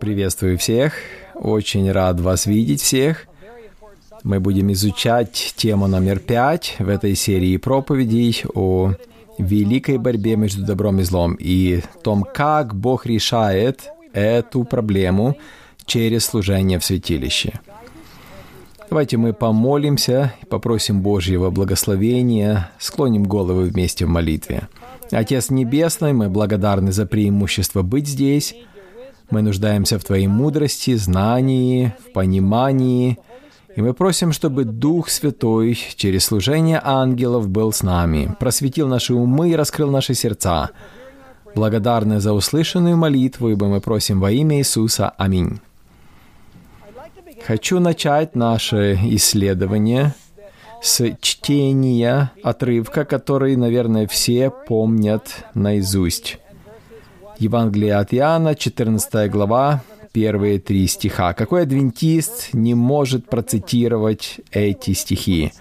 Приветствую всех. Очень рад вас видеть всех. Мы будем изучать тему номер пять в этой серии проповедей о великой борьбе между добром и злом и том, как Бог решает эту проблему через служение в святилище. Давайте мы помолимся попросим Божьего благословения, склоним головы вместе в молитве. Отец Небесный, мы благодарны за преимущество быть здесь. Мы нуждаемся в Твоей мудрости, знании, в понимании. И мы просим, чтобы Дух Святой через служение ангелов был с нами, просветил наши умы и раскрыл наши сердца. Благодарны за услышанную молитву, ибо мы просим во имя Иисуса. Аминь. Хочу начать наше исследование с чтения отрывка, который, наверное, все помнят наизусть. Евангелие от Иоанна, 14 глава, первые три стиха. Какой адвентист не может процитировать эти стихи?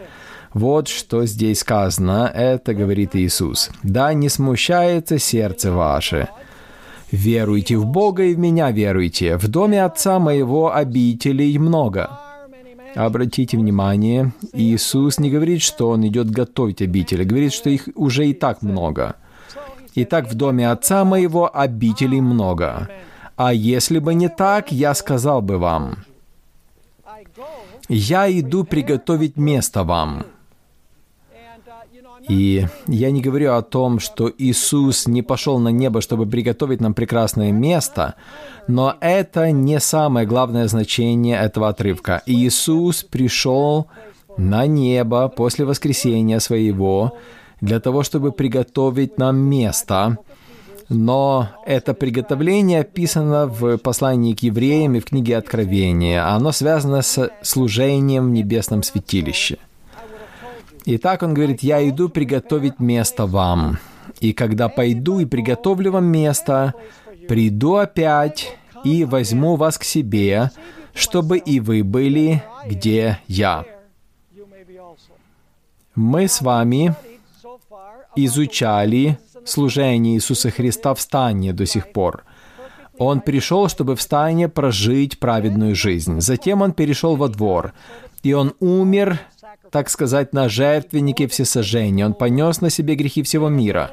Вот что здесь сказано, это говорит Иисус. «Да не смущается сердце ваше, Веруйте в Бога и в меня веруйте. В доме Отца моего обителей много. Обратите внимание, Иисус не говорит, что Он идет готовить обители, говорит, что их уже и так много. Итак, в доме Отца моего обителей много. А если бы не так, я сказал бы вам, «Я иду приготовить место вам». И я не говорю о том, что Иисус не пошел на небо, чтобы приготовить нам прекрасное место, но это не самое главное значение этого отрывка. Иисус пришел на небо после воскресения своего для того, чтобы приготовить нам место. Но это приготовление описано в послании к евреям и в книге Откровения. Оно связано с служением в небесном святилище. Итак, он говорит, я иду приготовить место вам. И когда пойду и приготовлю вам место, приду опять и возьму вас к себе, чтобы и вы были, где я. Мы с вами изучали служение Иисуса Христа в стане до сих пор. Он пришел, чтобы в стане прожить праведную жизнь. Затем он перешел во двор, и он умер так сказать, на жертвеннике всесожжения. Он понес на себе грехи всего мира.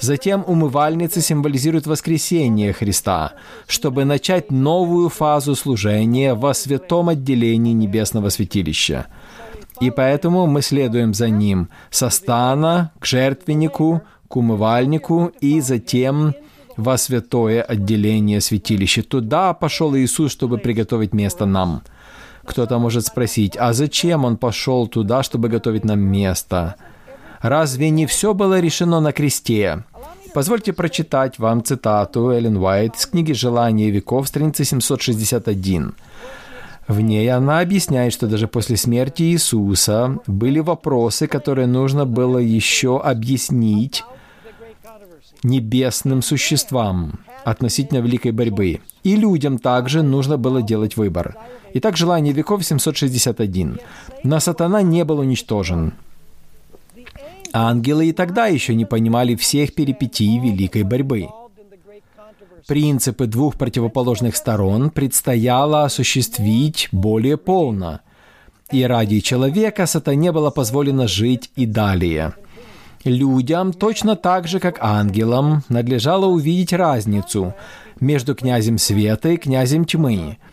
Затем умывальница символизирует воскресение Христа, чтобы начать новую фазу служения во святом отделении небесного святилища. И поэтому мы следуем за ним со стана к жертвеннику, к умывальнику и затем во святое отделение святилища. Туда пошел Иисус, чтобы приготовить место нам – кто-то может спросить, а зачем он пошел туда, чтобы готовить нам место? Разве не все было решено на кресте? Позвольте прочитать вам цитату Эллен Уайт из книги «Желание веков», страница 761. В ней она объясняет, что даже после смерти Иисуса были вопросы, которые нужно было еще объяснить небесным существам относительно великой борьбы. И людям также нужно было делать выбор. Итак, желание веков 761. Но сатана не был уничтожен. Ангелы и тогда еще не понимали всех перипетий великой борьбы. Принципы двух противоположных сторон предстояло осуществить более полно, и ради человека сатане было позволено жить и далее. Людям, точно так же, как ангелам, надлежало увидеть разницу между князем света и князем тьмы –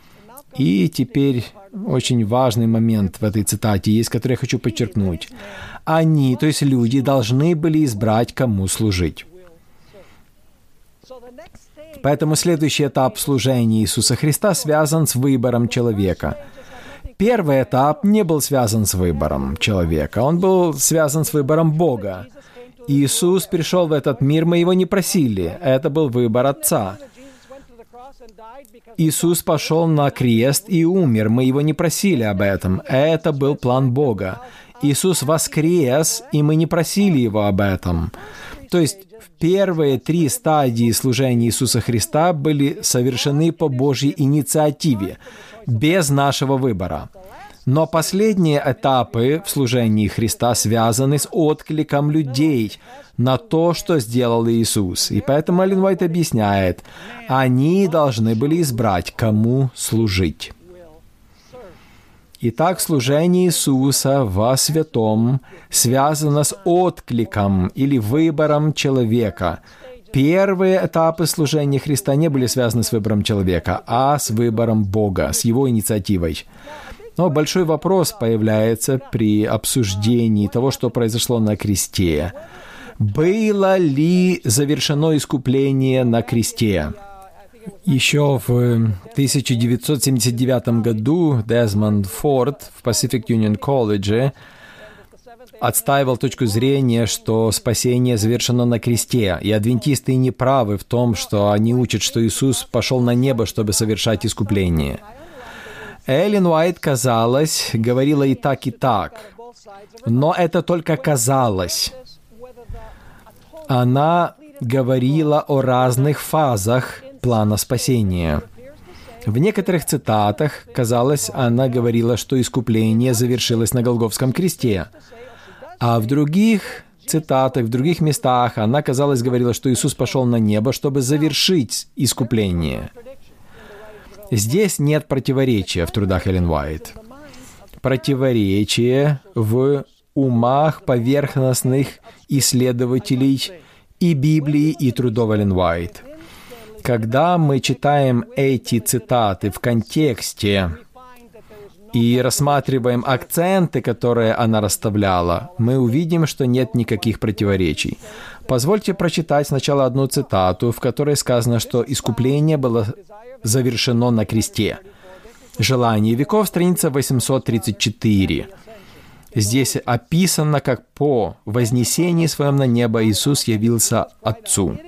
и теперь очень важный момент в этой цитате есть, который я хочу подчеркнуть. Они, то есть люди, должны были избрать, кому служить. Поэтому следующий этап служения Иисуса Христа связан с выбором человека. Первый этап не был связан с выбором человека, он был связан с выбором Бога. Иисус пришел в этот мир, мы его не просили, это был выбор Отца. Иисус пошел на крест и умер. Мы его не просили об этом. Это был план Бога. Иисус воскрес, и мы не просили его об этом. То есть первые три стадии служения Иисуса Христа были совершены по Божьей инициативе, без нашего выбора. Но последние этапы в служении Христа связаны с откликом людей на то, что сделал Иисус. И поэтому Эллен Уайт объясняет, они должны были избрать, кому служить. Итак, служение Иисуса во святом связано с откликом или выбором человека. Первые этапы служения Христа не были связаны с выбором человека, а с выбором Бога, с его инициативой. Но большой вопрос появляется при обсуждении того, что произошло на кресте. Было ли завершено искупление на кресте? Еще в 1979 году Дезмонд Форд в Pacific Union College отстаивал точку зрения, что спасение завершено на кресте, и адвентисты не правы в том, что они учат, что Иисус пошел на небо, чтобы совершать искупление. Эллен Уайт, казалось, говорила и так, и так. Но это только казалось. Она говорила о разных фазах плана спасения. В некоторых цитатах, казалось, она говорила, что искупление завершилось на Голговском кресте. А в других цитатах, в других местах она, казалось, говорила, что Иисус пошел на небо, чтобы завершить искупление. Здесь нет противоречия в трудах Эллен Уайт. Противоречие в умах поверхностных исследователей и Библии, и трудов Эллен Уайт. Когда мы читаем эти цитаты в контексте и рассматриваем акценты, которые она расставляла, мы увидим, что нет никаких противоречий. Позвольте прочитать сначала одну цитату, в которой сказано, что искупление было завершено на кресте. «Желание веков», страница 834. Здесь описано, как по вознесении своем на небо Иисус явился Отцу.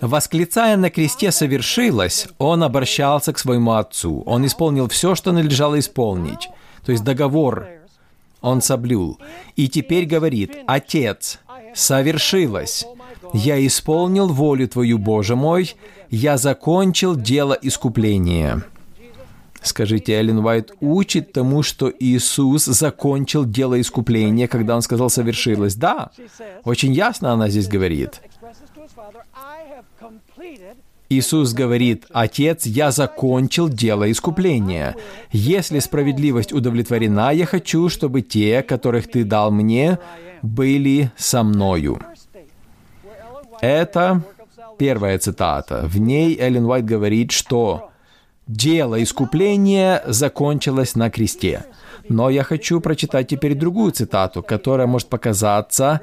Восклицая на кресте «совершилось», он обращался к своему Отцу. Он исполнил все, что надлежало исполнить. То есть договор он соблюл. И теперь говорит «Отец, совершилось. Я исполнил волю Твою, Боже мой, я закончил дело искупления». Скажите, Эллен Уайт учит тому, что Иисус закончил дело искупления, когда Он сказал «совершилось». Да, очень ясно она здесь говорит. Иисус говорит, «Отец, я закончил дело искупления. Если справедливость удовлетворена, я хочу, чтобы те, которых Ты дал мне, были со мною». Это первая цитата. В ней Эллен Уайт говорит, что дело искупления закончилось на кресте. Но я хочу прочитать теперь другую цитату, которая может показаться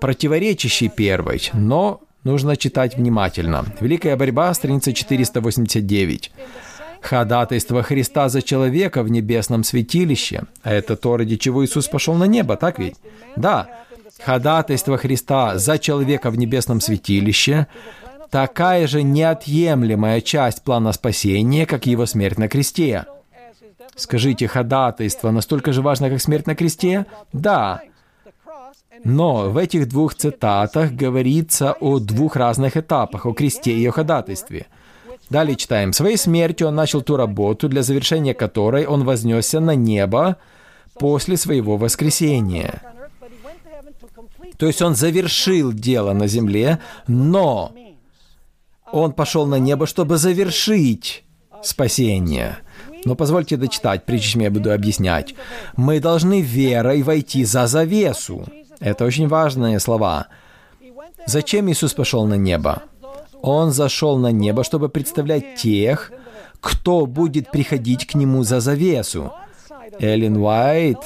противоречащей первой, но нужно читать внимательно. Великая борьба, страница 489. Ходатайство Христа за человека в небесном святилище. А это то, ради чего Иисус пошел на небо, так ведь? Да. Ходатайство Христа за человека в небесном святилище такая же неотъемлемая часть плана спасения, как его смерть на кресте. Скажите, ходатайство настолько же важно, как смерть на кресте? Да. Но в этих двух цитатах говорится о двух разных этапах, о кресте и о ходатайстве. Далее читаем. «Своей смертью он начал ту работу, для завершения которой он вознесся на небо после своего воскресения». То есть он завершил дело на земле, но он пошел на небо, чтобы завершить спасение. Но позвольте дочитать, прежде чем я буду объяснять. Мы должны верой войти за завесу. Это очень важные слова. Зачем Иисус пошел на небо? Он зашел на небо, чтобы представлять тех, кто будет приходить к Нему за завесу. Эллен Уайт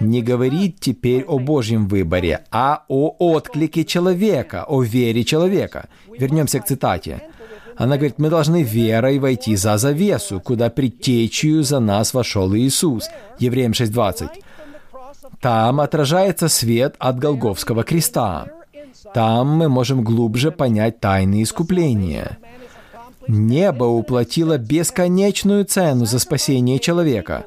не говорит теперь о Божьем выборе, а о отклике человека, о вере человека. Вернемся к цитате. Она говорит, мы должны верой войти за завесу, куда предтечью за нас вошел Иисус. Евреям 6.20. Там отражается свет от Голговского креста. Там мы можем глубже понять тайны искупления. Небо уплатило бесконечную цену за спасение человека.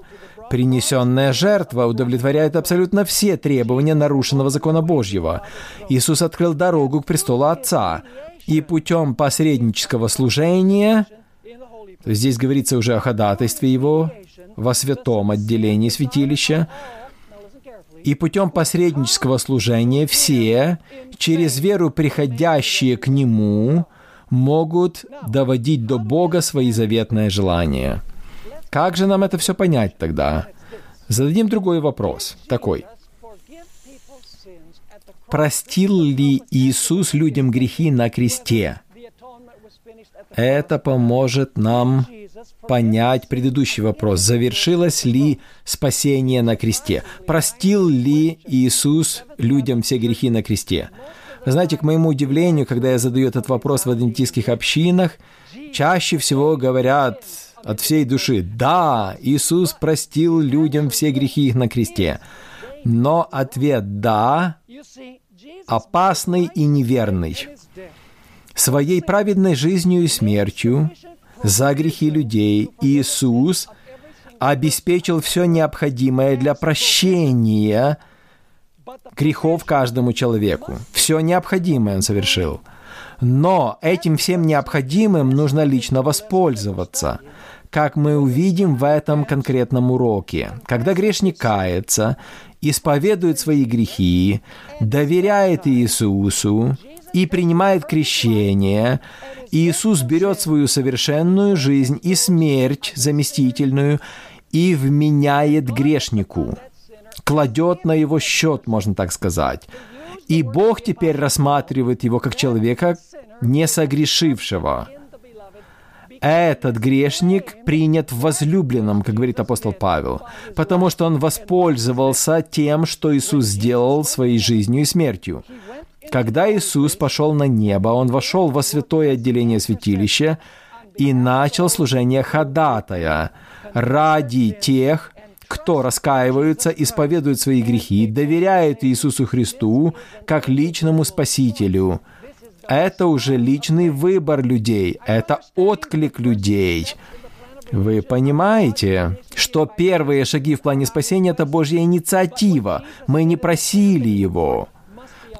Принесенная жертва удовлетворяет абсолютно все требования нарушенного закона Божьего. Иисус открыл дорогу к престолу Отца, и путем посреднического служения, здесь говорится уже о ходатайстве Его, во святом отделении святилища, и путем посреднического служения все, через веру приходящие к Нему, могут доводить до Бога свои заветные желания. Как же нам это все понять тогда? Зададим другой вопрос, такой. Простил ли Иисус людям грехи на кресте? Это поможет нам понять предыдущий вопрос. Завершилось ли спасение на кресте? Простил ли Иисус людям все грехи на кресте? Вы знаете, к моему удивлению, когда я задаю этот вопрос в адвентистских общинах, чаще всего говорят от всей души, да, Иисус простил людям все грехи их на кресте. Но ответ «да» опасный и неверный. Своей праведной жизнью и смертью за грехи людей Иисус обеспечил все необходимое для прощения грехов каждому человеку. Все необходимое Он совершил. Но этим всем необходимым нужно лично воспользоваться – как мы увидим в этом конкретном уроке. Когда грешник кается, исповедует свои грехи, доверяет Иисусу и принимает крещение, Иисус берет свою совершенную жизнь и смерть заместительную и вменяет грешнику, кладет на его счет, можно так сказать. И Бог теперь рассматривает его как человека, не согрешившего – этот грешник принят в возлюбленном, как говорит апостол Павел, потому что он воспользовался тем, что Иисус сделал своей жизнью и смертью. Когда Иисус пошел на небо, он вошел во святое отделение святилища и начал служение ходатая ради тех, кто раскаиваются, исповедуют свои грехи, доверяют Иисусу Христу как личному Спасителю – это уже личный выбор людей, это отклик людей. Вы понимаете, что первые шаги в плане спасения — это Божья инициатива. Мы не просили Его.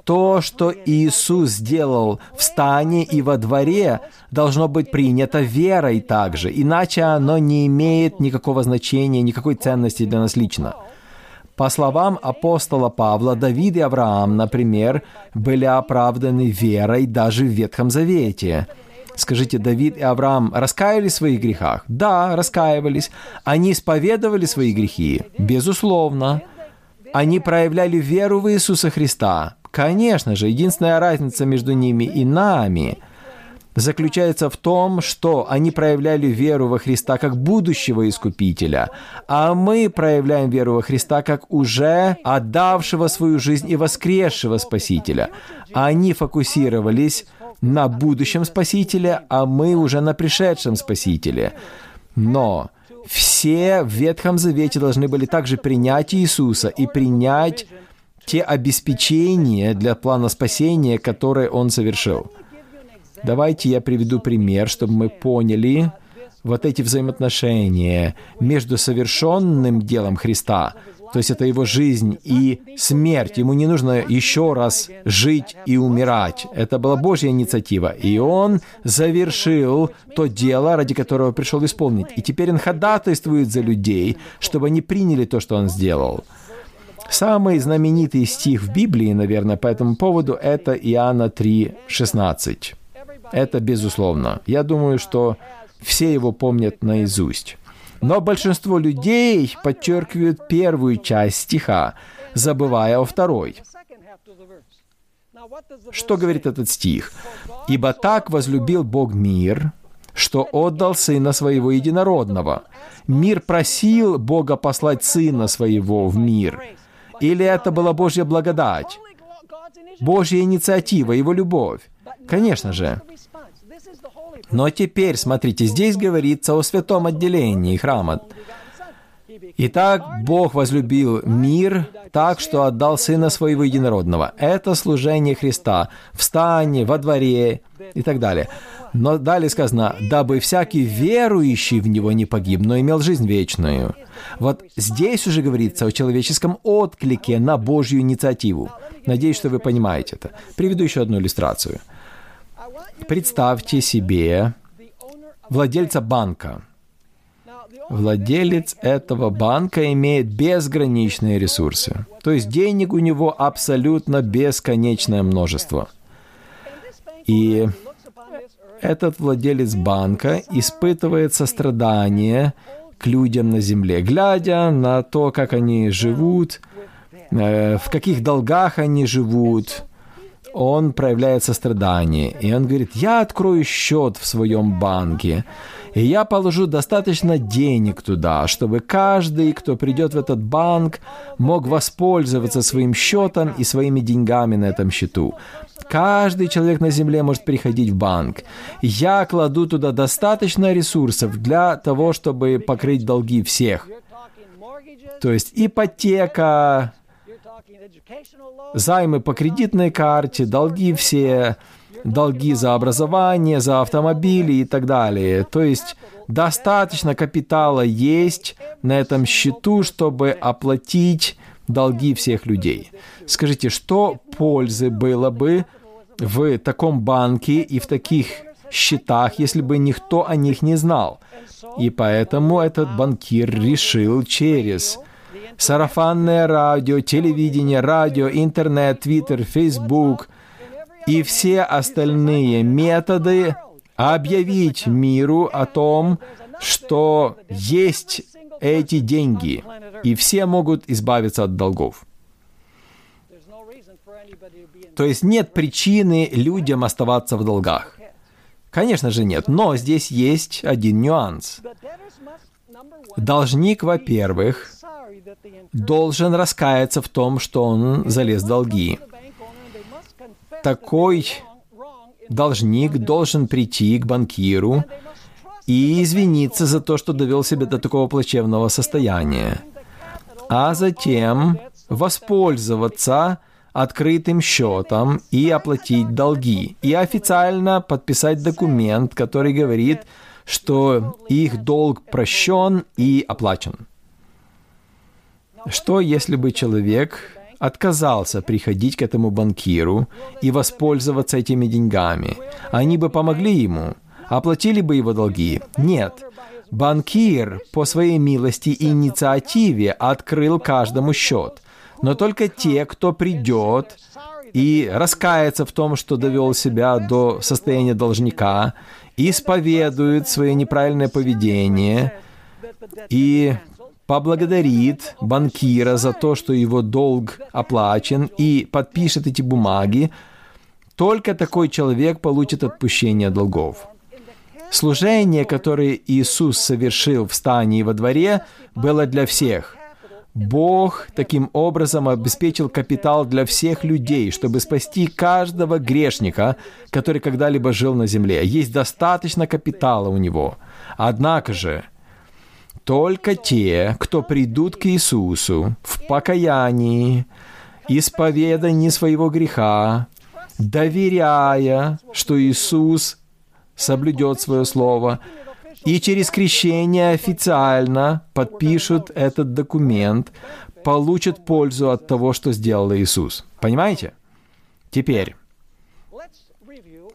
То, что Иисус сделал в стане и во дворе, должно быть принято верой также, иначе оно не имеет никакого значения, никакой ценности для нас лично. По словам апостола Павла, Давид и Авраам, например, были оправданы верой даже в Ветхом Завете. Скажите, Давид и Авраам раскаялись в своих грехах? Да, раскаивались. Они исповедовали свои грехи? Безусловно. Они проявляли веру в Иисуса Христа? Конечно же, единственная разница между ними и нами – заключается в том, что они проявляли веру во Христа как будущего Искупителя, а мы проявляем веру во Христа как уже отдавшего свою жизнь и воскресшего Спасителя. Они фокусировались на будущем Спасителе, а мы уже на пришедшем Спасителе. Но все в Ветхом Завете должны были также принять Иисуса и принять те обеспечения для плана спасения, которые Он совершил. Давайте я приведу пример, чтобы мы поняли вот эти взаимоотношения между совершенным делом Христа, то есть это его жизнь и смерть. Ему не нужно еще раз жить и умирать. Это была Божья инициатива. И он завершил то дело, ради которого пришел исполнить. И теперь он ходатайствует за людей, чтобы они приняли то, что он сделал. Самый знаменитый стих в Библии, наверное, по этому поводу, это Иоанна 3, 16. Это безусловно. Я думаю, что все его помнят наизусть. Но большинство людей подчеркивают первую часть стиха, забывая о второй. Что говорит этот стих? «Ибо так возлюбил Бог мир, что отдал Сына Своего Единородного. Мир просил Бога послать Сына Своего в мир. Или это была Божья благодать? Божья инициатива, Его любовь? Конечно же. Но теперь, смотрите, здесь говорится о святом отделении храма. Итак, Бог возлюбил мир так, что отдал Сына Своего Единородного. Это служение Христа в стане, во дворе и так далее. Но далее сказано, дабы всякий верующий в Него не погиб, но имел жизнь вечную. Вот здесь уже говорится о человеческом отклике на Божью инициативу. Надеюсь, что вы понимаете это. Приведу еще одну иллюстрацию – Представьте себе владельца банка. Владелец этого банка имеет безграничные ресурсы. То есть денег у него абсолютно бесконечное множество. И этот владелец банка испытывает сострадание к людям на земле, глядя на то, как они живут, э, в каких долгах они живут, он проявляет сострадание. И он говорит, я открою счет в своем банке, и я положу достаточно денег туда, чтобы каждый, кто придет в этот банк, мог воспользоваться своим счетом и своими деньгами на этом счету. Каждый человек на земле может приходить в банк. Я кладу туда достаточно ресурсов для того, чтобы покрыть долги всех. То есть ипотека, займы по кредитной карте, долги все, долги за образование, за автомобили и так далее. То есть достаточно капитала есть на этом счету, чтобы оплатить долги всех людей. Скажите, что пользы было бы в таком банке и в таких счетах, если бы никто о них не знал? И поэтому этот банкир решил через сарафанное радио, телевидение, радио, интернет, твиттер, фейсбук и все остальные методы объявить миру о том, что есть эти деньги, и все могут избавиться от долгов. То есть нет причины людям оставаться в долгах. Конечно же нет, но здесь есть один нюанс. Должник, во-первых, должен раскаяться в том, что он залез в долги. Такой должник должен прийти к банкиру и извиниться за то, что довел себя до такого плачевного состояния, а затем воспользоваться открытым счетом и оплатить долги, и официально подписать документ, который говорит, что их долг прощен и оплачен. Что если бы человек отказался приходить к этому банкиру и воспользоваться этими деньгами? Они бы помогли ему – Оплатили бы его долги? Нет. Банкир по своей милости и инициативе открыл каждому счет. Но только те, кто придет и раскается в том, что довел себя до состояния должника, исповедует свое неправильное поведение и поблагодарит банкира за то, что его долг оплачен, и подпишет эти бумаги, только такой человек получит отпущение долгов. Служение, которое Иисус совершил в стане и во дворе, было для всех. Бог таким образом обеспечил капитал для всех людей, чтобы спасти каждого грешника, который когда-либо жил на земле. Есть достаточно капитала у него. Однако же, только те, кто придут к Иисусу в покаянии, исповедании своего греха, доверяя, что Иисус соблюдет свое слово, и через крещение официально подпишут этот документ, получат пользу от того, что сделал Иисус. Понимаете? Теперь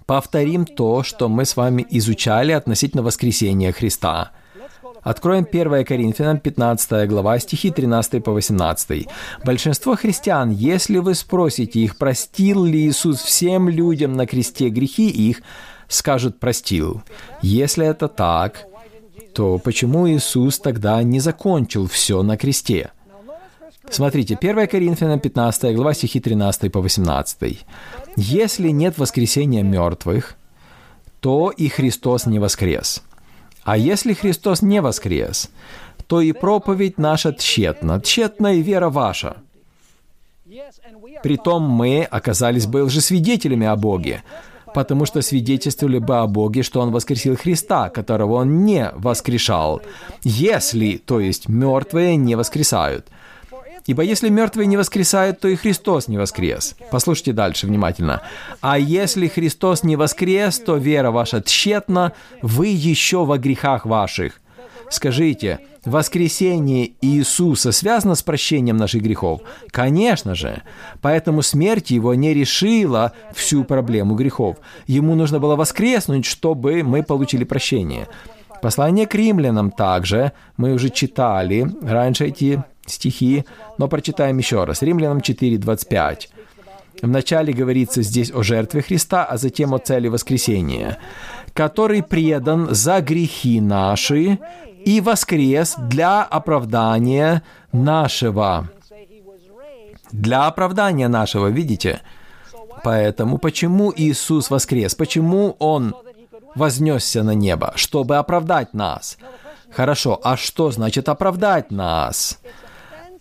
повторим то, что мы с вами изучали относительно воскресения Христа. Откроем 1 Коринфянам 15 глава, стихи 13 по 18. «Большинство христиан, если вы спросите их, простил ли Иисус всем людям на кресте грехи их, скажут «простил». Если это так, то почему Иисус тогда не закончил все на кресте? Смотрите, 1 Коринфянам 15 глава, стихи 13 по 18. «Если нет воскресения мертвых, то и Христос не воскрес. А если Христос не воскрес, то и проповедь наша тщетна, тщетна и вера ваша. Притом мы оказались бы лжесвидетелями о Боге, потому что свидетельствовали бы о Боге, что Он воскресил Христа, которого Он не воскрешал, если, то есть мертвые не воскресают. Ибо если мертвые не воскресают, то и Христос не воскрес. Послушайте дальше внимательно. А если Христос не воскрес, то вера ваша тщетна, вы еще во грехах ваших. Скажите, воскресение Иисуса связано с прощением наших грехов? Конечно же. Поэтому смерть его не решила всю проблему грехов. Ему нужно было воскреснуть, чтобы мы получили прощение. Послание к римлянам также, мы уже читали раньше эти стихи, но прочитаем еще раз. Римлянам 4.25. Вначале говорится здесь о жертве Христа, а затем о цели воскресения, который предан за грехи наши и воскрес для оправдания нашего. Для оправдания нашего, видите? Поэтому почему Иисус воскрес? Почему Он вознесся на небо? Чтобы оправдать нас. Хорошо, а что значит оправдать нас?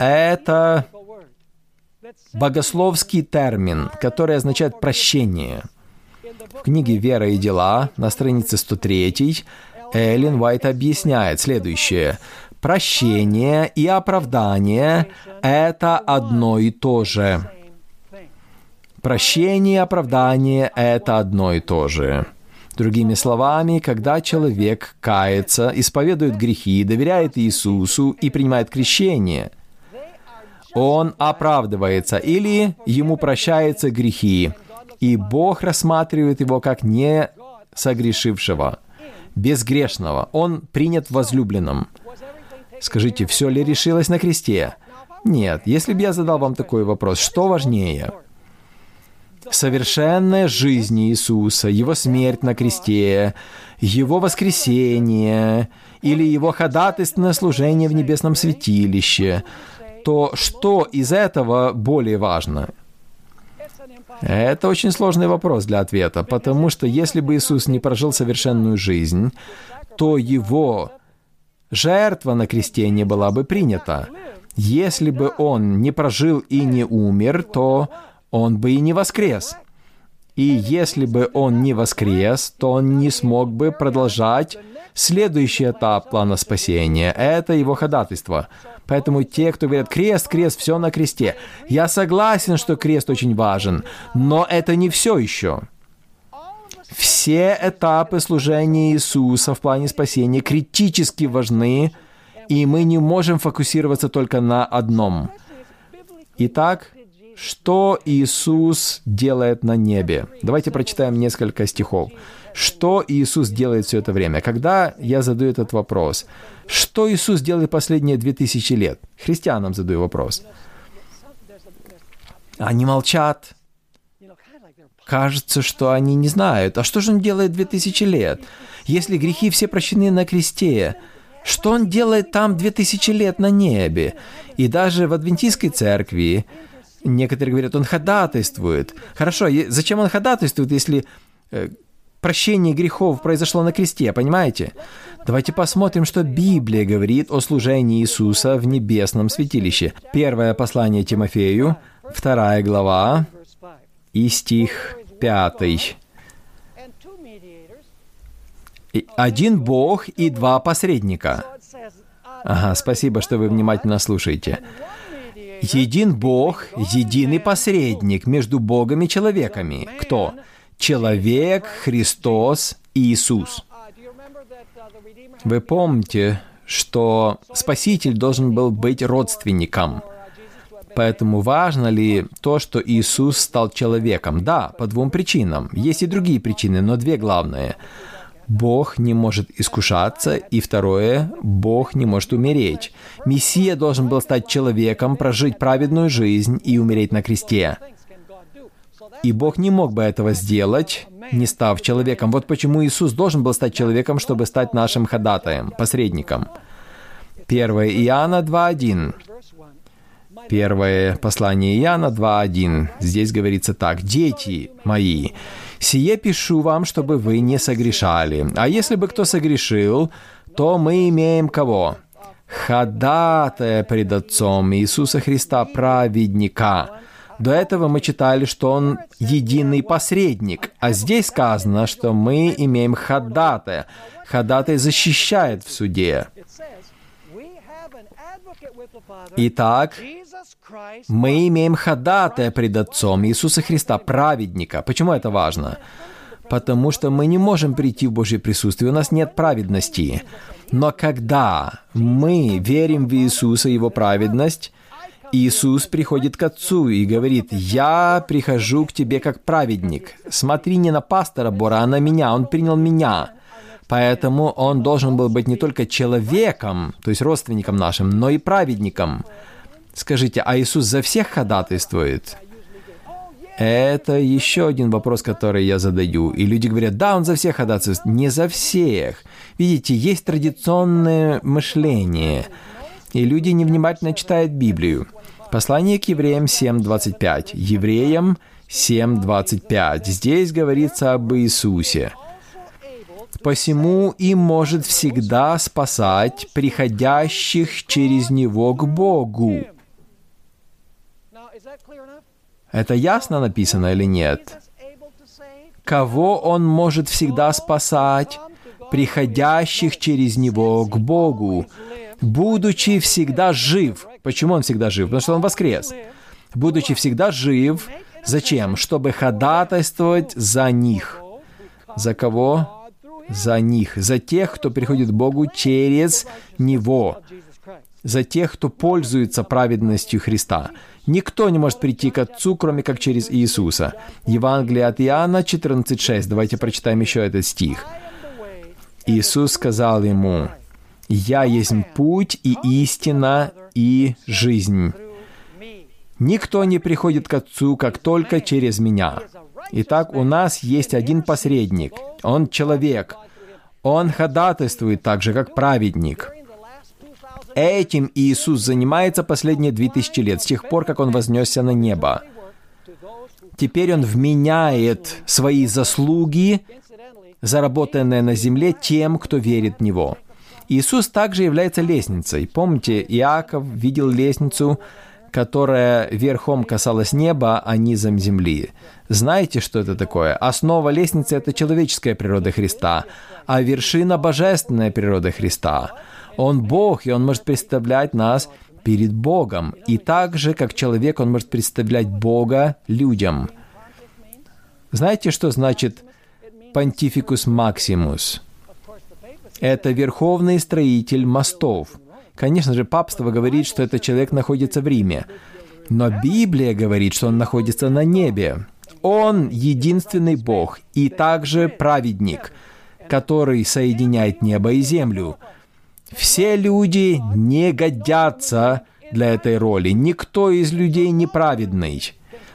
Это богословский термин, который означает прощение. В книге «Вера и дела» на странице 103 Эллен Уайт объясняет следующее. Прощение и оправдание – это одно и то же. Прощение и оправдание – это одно и то же. Другими словами, когда человек кается, исповедует грехи, доверяет Иисусу и принимает крещение, он оправдывается или ему прощаются грехи, и Бог рассматривает его как не согрешившего, безгрешного. Он принят возлюбленным. Скажите, все ли решилось на кресте? Нет. Если бы я задал вам такой вопрос, что важнее? Совершенная жизнь Иисуса, Его смерть на кресте, Его воскресение или Его ходатайственное служение в небесном святилище, то что из этого более важно? Это очень сложный вопрос для ответа, потому что если бы Иисус не прожил совершенную жизнь, то Его жертва на кресте не была бы принята. Если бы Он не прожил и не умер, то Он бы и не воскрес. И если бы Он не воскрес, то Он не смог бы продолжать следующий этап плана спасения. Это Его ходатайство. Поэтому те, кто говорят «крест, крест, все на кресте», я согласен, что крест очень важен, но это не все еще. Все этапы служения Иисуса в плане спасения критически важны, и мы не можем фокусироваться только на одном. Итак, что Иисус делает на небе? Давайте прочитаем несколько стихов. Что Иисус делает все это время? Когда я задаю этот вопрос, что Иисус делает последние две тысячи лет? Христианам задаю вопрос. Они молчат, Кажется, что они не знают. А что же он делает две тысячи лет? Если грехи все прощены на кресте, что он делает там две тысячи лет на небе? И даже в адвентистской церкви некоторые говорят, он ходатайствует. Хорошо, зачем он ходатайствует, если э, прощение грехов произошло на кресте, понимаете? Давайте посмотрим, что Библия говорит о служении Иисуса в небесном святилище. Первое послание Тимофею, вторая глава, и стих 5. Один Бог и два посредника. Ага, спасибо, что вы внимательно слушаете. Един Бог, единый посредник между Богом и человеками. Кто? Человек, Христос Иисус. Вы помните, что Спаситель должен был быть родственником. Поэтому важно ли то, что Иисус стал человеком? Да, по двум причинам. Есть и другие причины, но две главные. Бог не может искушаться, и второе, Бог не может умереть. Мессия должен был стать человеком, прожить праведную жизнь и умереть на кресте. И Бог не мог бы этого сделать, не став человеком. Вот почему Иисус должен был стать человеком, чтобы стать нашим ходатаем, посредником. 1 Иоанна 2.1. Первое послание Иоанна 2.1. Здесь говорится так. «Дети мои, сие пишу вам, чтобы вы не согрешали. А если бы кто согрешил, то мы имеем кого? Ходатая пред Отцом Иисуса Христа, праведника». До этого мы читали, что Он единый посредник, а здесь сказано, что мы имеем ходатая. Ходатай защищает в суде. Итак, мы имеем ходатая пред Отцом Иисуса Христа, праведника. Почему это важно? Потому что мы не можем прийти в Божье присутствие, у нас нет праведности. Но когда мы верим в Иисуса, Его праведность, Иисус приходит к Отцу и говорит, «Я прихожу к тебе как праведник. Смотри не на пастора Бора, а на меня. Он принял меня Поэтому он должен был быть не только человеком, то есть родственником нашим, но и праведником. Скажите, а Иисус за всех ходатайствует? Это еще один вопрос, который я задаю. И люди говорят, да, он за всех ходатайствует. Не за всех. Видите, есть традиционное мышление. И люди невнимательно читают Библию. Послание к евреям 7.25. Евреям 7.25. Здесь говорится об Иисусе. «Посему и может всегда спасать приходящих через Него к Богу». Это ясно написано или нет? Кого Он может всегда спасать? Приходящих через Него к Богу, будучи всегда жив. Почему Он всегда жив? Потому что Он воскрес. Будучи всегда жив, зачем? Чтобы ходатайствовать за них. За кого? За них. За тех, кто приходит к Богу через Него. За тех, кто пользуется праведностью Христа. Никто не может прийти к Отцу, кроме как через Иисуса. Евангелие от Иоанна 14.6. Давайте прочитаем еще этот стих. Иисус сказал ему, «Я есть путь и истина и жизнь. Никто не приходит к Отцу, как только через Меня. Итак, у нас есть один посредник. Он человек. Он ходатайствует так же, как праведник. Этим Иисус занимается последние две тысячи лет, с тех пор, как Он вознесся на небо. Теперь Он вменяет свои заслуги, заработанные на земле, тем, кто верит в Него. Иисус также является лестницей. Помните, Иаков видел лестницу, которая верхом касалась неба, а низом земли. Знаете, что это такое? Основа лестницы — это человеческая природа Христа, а вершина — божественная природа Христа — он Бог, и Он может представлять нас перед Богом. И так же, как человек, Он может представлять Бога людям. Знаете, что значит понтификус максимус? Это верховный строитель мостов. Конечно же, папство говорит, что этот человек находится в Риме. Но Библия говорит, что он находится на небе. Он единственный Бог и также праведник, который соединяет небо и землю. Все люди не годятся для этой роли. Никто из людей не праведный.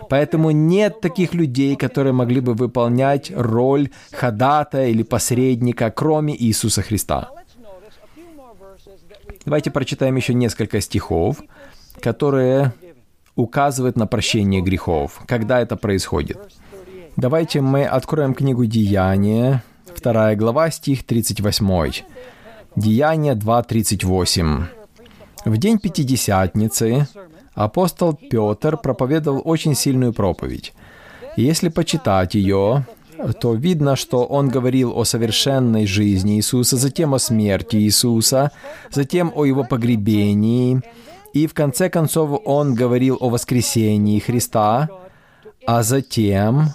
Поэтому нет таких людей, которые могли бы выполнять роль ходатая или посредника, кроме Иисуса Христа. Давайте прочитаем еще несколько стихов, которые указывают на прощение грехов. Когда это происходит? Давайте мы откроем книгу Деяния, вторая глава, стих 38. Деяние 2.38. В день Пятидесятницы апостол Петр проповедовал очень сильную проповедь. Если почитать ее, то видно, что он говорил о совершенной жизни Иисуса, затем о смерти Иисуса, затем о его погребении, и в конце концов он говорил о воскресении Христа, а затем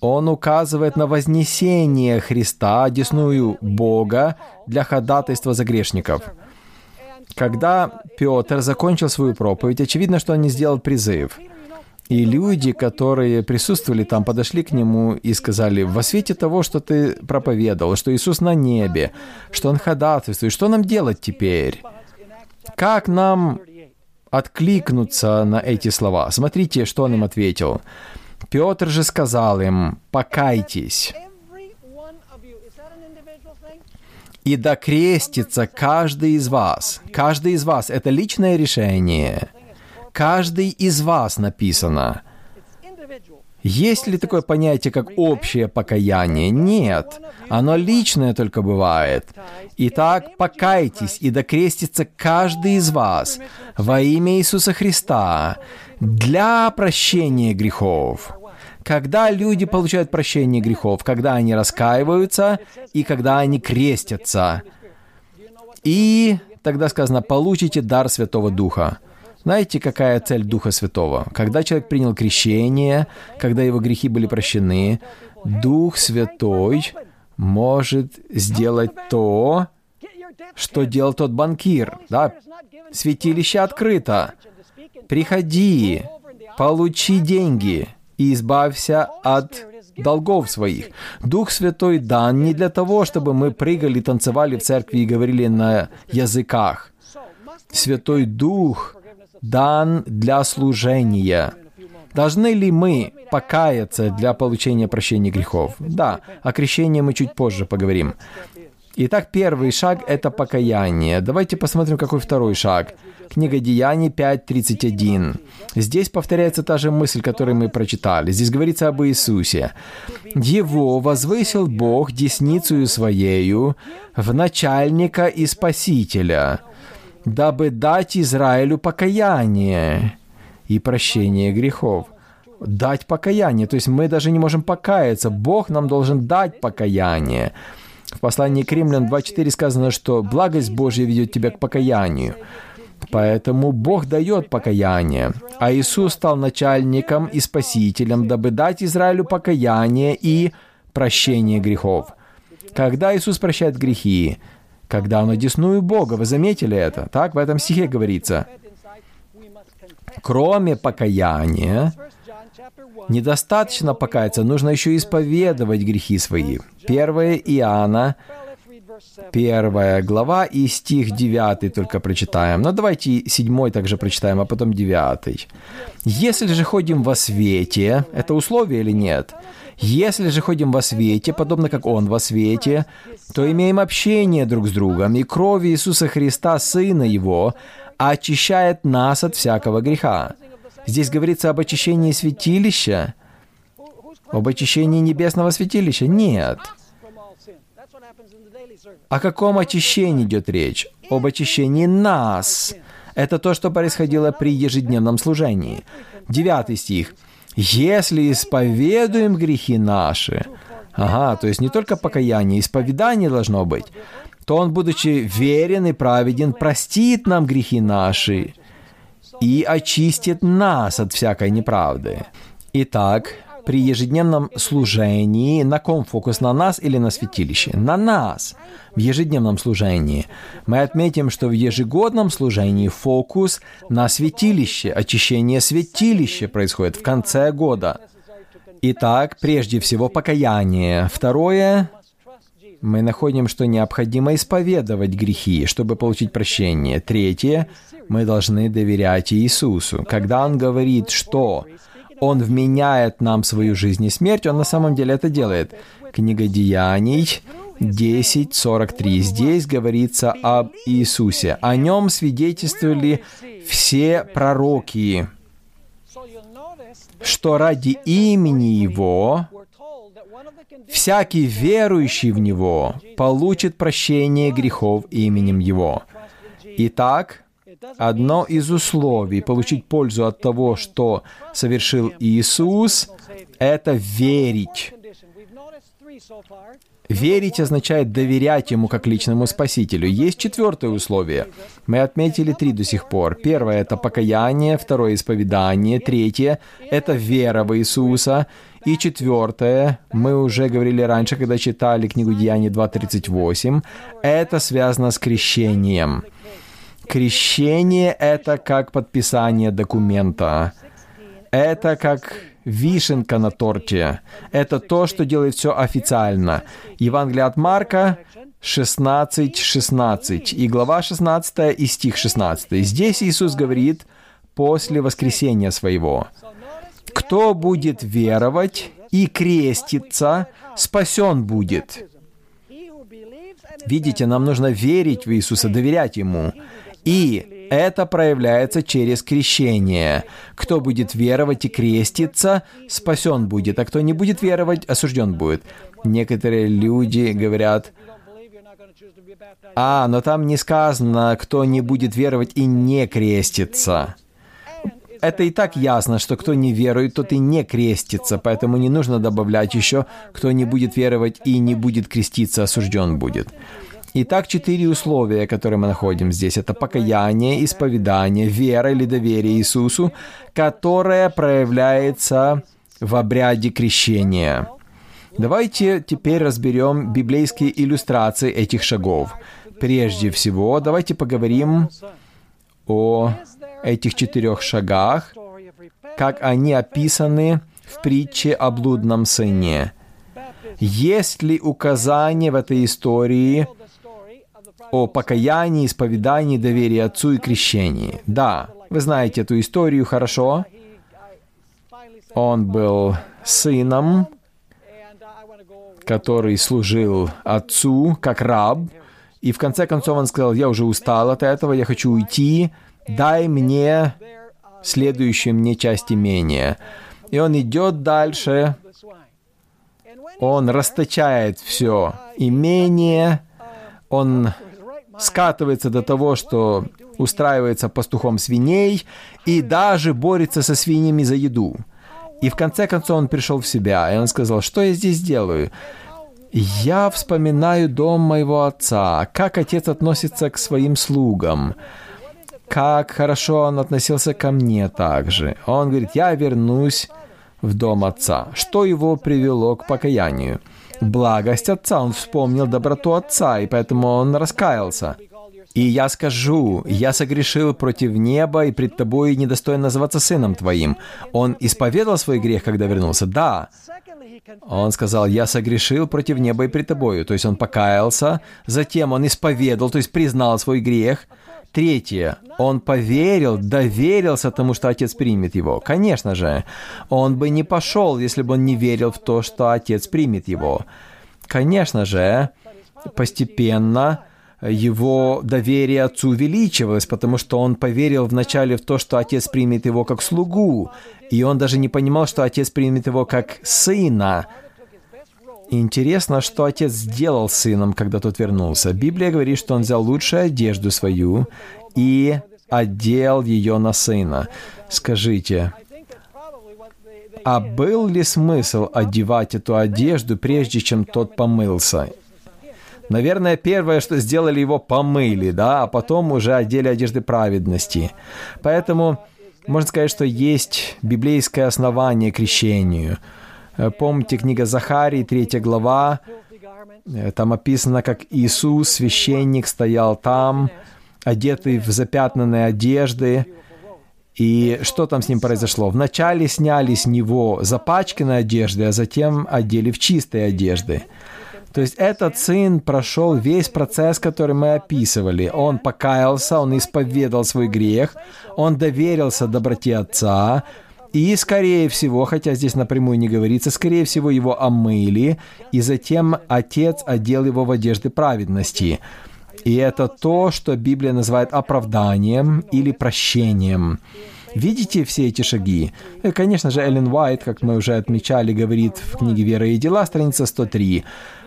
он указывает на вознесение Христа, десную Бога, для ходатайства за грешников. Когда Петр закончил свою проповедь, очевидно, что он не сделал призыв. И люди, которые присутствовали там, подошли к нему и сказали, «Во свете того, что ты проповедовал, что Иисус на небе, что Он ходатайствует, что нам делать теперь? Как нам откликнуться на эти слова?» Смотрите, что он им ответил. Петр же сказал им, «Покайтесь, и докрестится каждый из вас». Каждый из вас — это личное решение. Каждый из вас написано. Есть ли такое понятие, как общее покаяние? Нет. Оно личное только бывает. Итак, покайтесь, и докрестится каждый из вас во имя Иисуса Христа для прощения грехов. Когда люди получают прощение грехов, когда они раскаиваются и когда они крестятся. И тогда сказано, получите дар Святого Духа. Знаете, какая цель Духа Святого? Когда человек принял крещение, когда его грехи были прощены, Дух Святой может сделать то, что делал тот банкир. Да? Святилище открыто. Приходи, получи деньги и избавься от долгов своих. Дух Святой дан не для того, чтобы мы прыгали, танцевали в церкви и говорили на языках. Святой Дух дан для служения. Должны ли мы покаяться для получения прощения грехов? Да, о крещении мы чуть позже поговорим. Итак, первый шаг — это покаяние. Давайте посмотрим, какой второй шаг. Книга Деяний 5.31. Здесь повторяется та же мысль, которую мы прочитали. Здесь говорится об Иисусе. «Его возвысил Бог десницею Своею в начальника и спасителя, дабы дать Израилю покаяние и прощение грехов». Дать покаяние, то есть мы даже не можем покаяться, Бог нам должен дать покаяние. В послании к римлян 2.4 сказано, что благость Божья ведет тебя к покаянию. Поэтому Бог дает покаяние, а Иисус стал начальником и спасителем, дабы дать Израилю покаяние и прощение грехов. Когда Иисус прощает грехи? Когда Он одесную Бога. Вы заметили это? Так в этом стихе говорится. Кроме покаяния, недостаточно покаяться, нужно еще исповедовать грехи свои. 1 Иоанна первая глава и стих 9 только прочитаем. Но давайте седьмой также прочитаем, а потом девятый. «Если же ходим во свете...» Это условие или нет? «Если же ходим во свете, подобно как Он во свете, то имеем общение друг с другом, и кровь Иисуса Христа, Сына Его, очищает нас от всякого греха». Здесь говорится об очищении святилища, об очищении небесного святилища. Нет. О каком очищении идет речь? Об очищении нас. Это то, что происходило при ежедневном служении. Девятый стих. «Если исповедуем грехи наши...» Ага, то есть не только покаяние, исповедание должно быть. То Он, будучи верен и праведен, простит нам грехи наши и очистит нас от всякой неправды. Итак, при ежедневном служении на ком фокус? На нас или на святилище? На нас. В ежедневном служении. Мы отметим, что в ежегодном служении фокус на святилище. Очищение святилища происходит в конце года. Итак, прежде всего покаяние. Второе, мы находим, что необходимо исповедовать грехи, чтобы получить прощение. Третье, мы должны доверять Иисусу. Когда Он говорит, что Он вменяет нам свою жизнь и смерть, Он на самом деле это делает. Книга Деяний 10.43. Здесь говорится об Иисусе. О Нем свидетельствовали все пророки, что ради имени Его всякий верующий в Него получит прощение грехов именем Его. Итак, Одно из условий получить пользу от того, что совершил Иисус, это верить. Верить означает доверять Ему как личному Спасителю. Есть четвертое условие. Мы отметили три до сих пор. Первое — это покаяние, второе — исповедание, третье — это вера в Иисуса, и четвертое, мы уже говорили раньше, когда читали книгу Деяний 2.38, это связано с крещением. Крещение — это как подписание документа. Это как вишенка на торте. Это то, что делает все официально. Евангелие от Марка 16, 16. И глава 16 и стих 16. Здесь Иисус говорит после воскресения своего. «Кто будет веровать и креститься, спасен будет». Видите, нам нужно верить в Иисуса, доверять Ему. И это проявляется через крещение. Кто будет веровать и креститься, спасен будет, а кто не будет веровать, осужден будет. Некоторые люди говорят, а, но там не сказано, кто не будет веровать и не крестится. Это и так ясно, что кто не верует, тот и не крестится, поэтому не нужно добавлять еще, кто не будет веровать и не будет креститься, осужден будет. Итак, четыре условия, которые мы находим здесь. Это покаяние, исповедание, вера или доверие Иисусу, которое проявляется в обряде крещения. Давайте теперь разберем библейские иллюстрации этих шагов. Прежде всего, давайте поговорим о этих четырех шагах, как они описаны в притче о блудном сыне. Есть ли указание в этой истории о покаянии, исповедании, доверии Отцу и крещении? Да, вы знаете эту историю хорошо. Он был сыном, который служил отцу как раб, и в конце концов он сказал, я уже устал от этого, я хочу уйти, дай мне следующую мне часть имения. И он идет дальше, он расточает все имение, он скатывается до того, что устраивается пастухом свиней и даже борется со свиньями за еду. И в конце концов он пришел в себя, и он сказал, что я здесь делаю? Я вспоминаю дом моего отца, как отец относится к своим слугам, как хорошо он относился ко мне также. Он говорит, я вернусь в дом отца. Что его привело к покаянию? Благость отца. Он вспомнил доброту отца, и поэтому он раскаялся. И я скажу, я согрешил против неба, и пред тобой недостоин называться сыном твоим. Он исповедал свой грех, когда вернулся? Да. Он сказал, я согрешил против неба и пред тобою. То есть он покаялся, затем он исповедал, то есть признал свой грех. Третье, он поверил, доверился тому, что отец примет его. Конечно же, он бы не пошел, если бы он не верил в то, что отец примет его. Конечно же, постепенно его доверие отцу увеличивалось, потому что он поверил вначале в то, что отец примет его как слугу, и он даже не понимал, что отец примет его как сына. Интересно, что отец сделал с сыном, когда тот вернулся. Библия говорит, что он взял лучшую одежду свою и одел ее на сына. Скажите, а был ли смысл одевать эту одежду, прежде чем тот помылся? Наверное, первое, что сделали его, помыли, да, а потом уже одели одежды праведности. Поэтому можно сказать, что есть библейское основание крещению. Э, помните книга Захарии, третья глава, э, там описано, как Иисус, священник, стоял там, одетый в запятнанные одежды, и что там с ним произошло? Вначале сняли с него запачканные одежды, а затем одели в чистые одежды. То есть этот сын прошел весь процесс, который мы описывали. Он покаялся, он исповедал свой грех, он доверился доброте отца, и, скорее всего, хотя здесь напрямую не говорится, скорее всего, его омыли, и затем отец одел его в одежды праведности. И это то, что Библия называет оправданием или прощением. Видите все эти шаги? И, конечно же, Эллен Уайт, как мы уже отмечали, говорит в книге «Вера и дела», страница 103.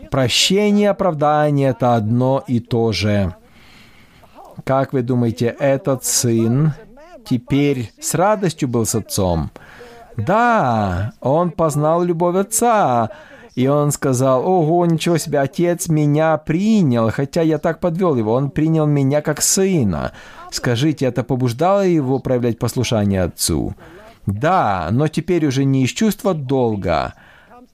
Прощение и оправдание – это одно и то же. Как вы думаете, этот сын теперь с радостью был с отцом? Да, он познал любовь отца, и он сказал, «Ого, ничего себе, отец меня принял, хотя я так подвел его, он принял меня как сына». Скажите, это побуждало его проявлять послушание отцу? Да, но теперь уже не из чувства долга,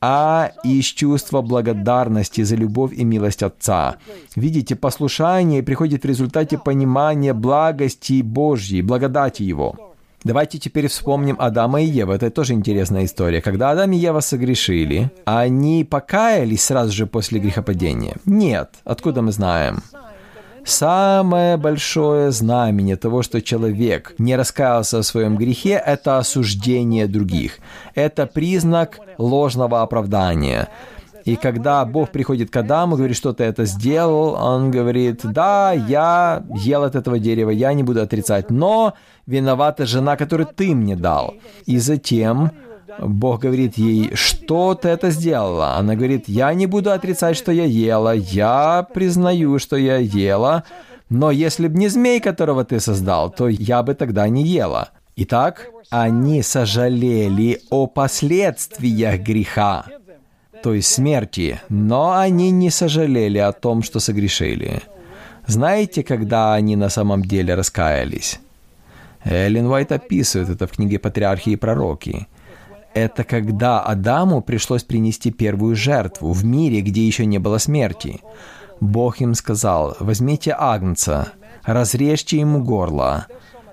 а из чувства благодарности за любовь и милость Отца. Видите, послушание приходит в результате понимания благости Божьей, благодати Его. Давайте теперь вспомним Адама и Еву. Это тоже интересная история. Когда Адам и Ева согрешили, они покаялись сразу же после грехопадения? Нет. Откуда мы знаем? Самое большое знамение того, что человек не раскаялся в своем грехе, это осуждение других. Это признак ложного оправдания. И когда Бог приходит к Адаму, говорит, что ты это сделал, он говорит, да, я ел от этого дерева, я не буду отрицать, но виновата жена, которую ты мне дал. И затем Бог говорит ей, что ты это сделала? Она говорит, я не буду отрицать, что я ела, я признаю, что я ела, но если бы не змей, которого ты создал, то я бы тогда не ела. Итак, они сожалели о последствиях греха, то есть смерти, но они не сожалели о том, что согрешили. Знаете, когда они на самом деле раскаялись? Эллен Уайт описывает это в книге «Патриархи и пророки». Это когда Адаму пришлось принести первую жертву в мире, где еще не было смерти. Бог им сказал, возьмите агнца, разрежьте ему горло.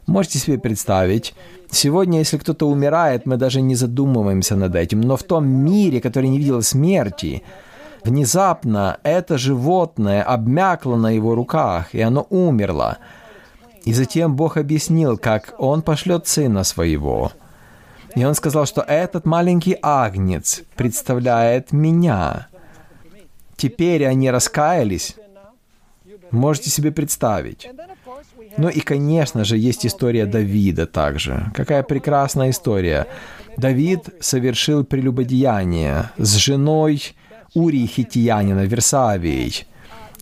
Можете себе представить, сегодня, если кто-то умирает, мы даже не задумываемся над этим, но в том мире, который не видел смерти, внезапно это животное обмякло на его руках, и оно умерло. И затем Бог объяснил, как Он пошлет Сына Своего. И Он сказал, что этот маленький агнец представляет меня. Теперь они раскаялись. Можете себе представить. Ну и, конечно же, есть история Давида также. Какая прекрасная история. Давид совершил прелюбодеяние с женой Урии Хитиянина Версавией.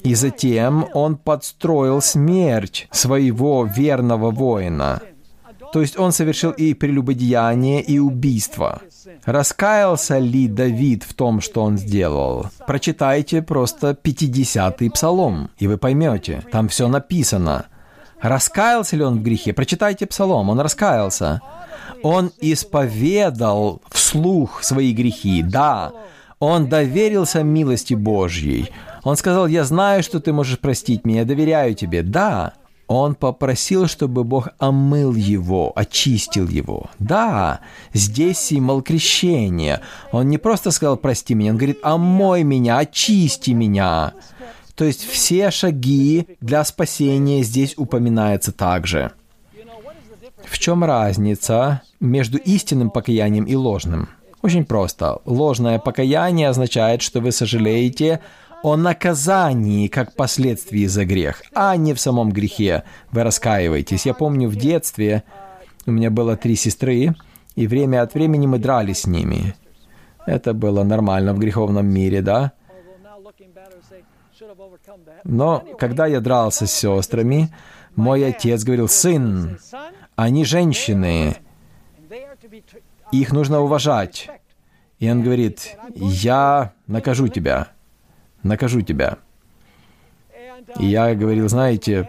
И затем он подстроил смерть своего верного воина. То есть он совершил и прелюбодеяние, и убийство. Раскаялся ли Давид в том, что он сделал? Прочитайте просто 50-й псалом, и вы поймете, там все написано. Раскаялся ли он в грехе? Прочитайте псалом, он раскаялся. Он исповедал вслух свои грехи, да. Он доверился милости Божьей. Он сказал, я знаю, что ты можешь простить меня, доверяю тебе. Да, он попросил, чтобы Бог омыл его, очистил его. Да, здесь символ крещения. Он не просто сказал «прости меня», он говорит «омой меня, очисти меня». То есть все шаги для спасения здесь упоминаются также. В чем разница между истинным покаянием и ложным? Очень просто. Ложное покаяние означает, что вы сожалеете о наказании как последствии за грех, а не в самом грехе. Вы раскаиваетесь. Я помню в детстве у меня было три сестры, и время от времени мы дрались с ними. Это было нормально в греховном мире, да? Но когда я дрался с сестрами, мой отец говорил, «Сын, они женщины, их нужно уважать». И он говорит, «Я накажу тебя» накажу тебя. И я говорил, знаете,